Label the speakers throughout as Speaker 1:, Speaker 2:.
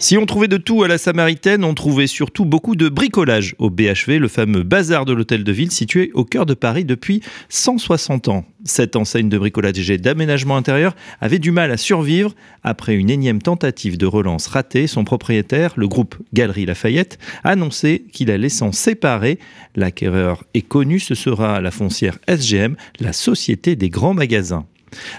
Speaker 1: Si on trouvait de tout à la Samaritaine, on trouvait surtout beaucoup de bricolage au BHV, le fameux bazar de l'hôtel de ville situé au cœur de Paris depuis 160 ans. Cette enseigne de bricolage et d'aménagement intérieur avait du mal à survivre après une énième tentative de relance ratée. Son propriétaire, le groupe Galerie Lafayette, a annoncé qu'il allait s'en séparer. L'acquéreur est connu, ce sera la foncière SGM, la société des grands magasins.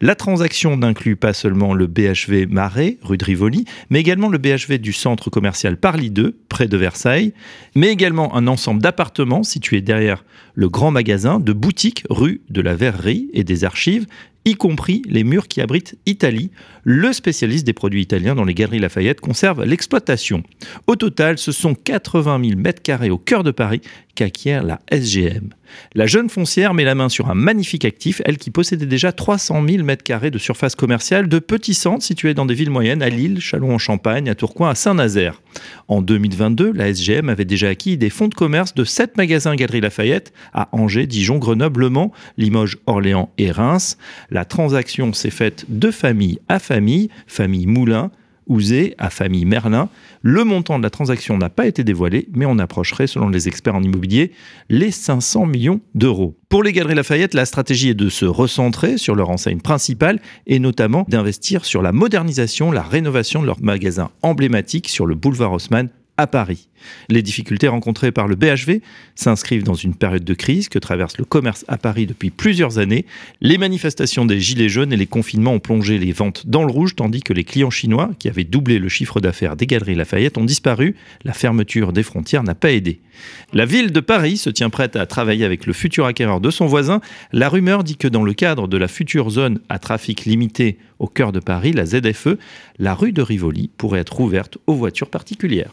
Speaker 1: La transaction n'inclut pas seulement le BHV Marais, rue de Rivoli, mais également le BHV du centre commercial Parly 2, près de Versailles, mais également un ensemble d'appartements situés derrière le grand magasin, de boutiques rue de la Verrerie et des archives, y compris les murs qui abritent Italie. Le spécialiste des produits italiens dans les galeries Lafayette conserve l'exploitation. Au total, ce sont 80 000 mètres carrés au cœur de Paris qu'acquiert la SGM. La jeune foncière met la main sur un magnifique actif, elle qui possédait déjà 300 000 mètres carrés de surface commerciale de petits centres situés dans des villes moyennes à Lille, Châlons-en-Champagne, à Tourcoing, à Saint-Nazaire. En 2022, la SGM avait déjà acquis des fonds de commerce de 7 magasins Galeries Lafayette à Angers, Dijon, Grenoble, Le Mans, Limoges, Orléans et Reims. La transaction s'est faite de famille à famille, famille Moulin, Ouzé à famille Merlin. Le montant de la transaction n'a pas été dévoilé, mais on approcherait, selon les experts en immobilier, les 500 millions d'euros. Pour les Galeries Lafayette, la stratégie est de se recentrer sur leur enseigne principale et notamment d'investir sur la modernisation, la rénovation de leur magasin emblématique sur le boulevard Haussmann à Paris. Les difficultés rencontrées par le BHV s'inscrivent dans une période de crise que traverse le commerce à Paris depuis plusieurs années. Les manifestations des Gilets jaunes et les confinements ont plongé les ventes dans le rouge, tandis que les clients chinois, qui avaient doublé le chiffre d'affaires des galeries Lafayette, ont disparu. La fermeture des frontières n'a pas aidé. La ville de Paris se tient prête à travailler avec le futur acquéreur de son voisin. La rumeur dit que dans le cadre de la future zone à trafic limité au cœur de Paris, la ZFE, la rue de Rivoli pourrait être ouverte aux voitures particulières.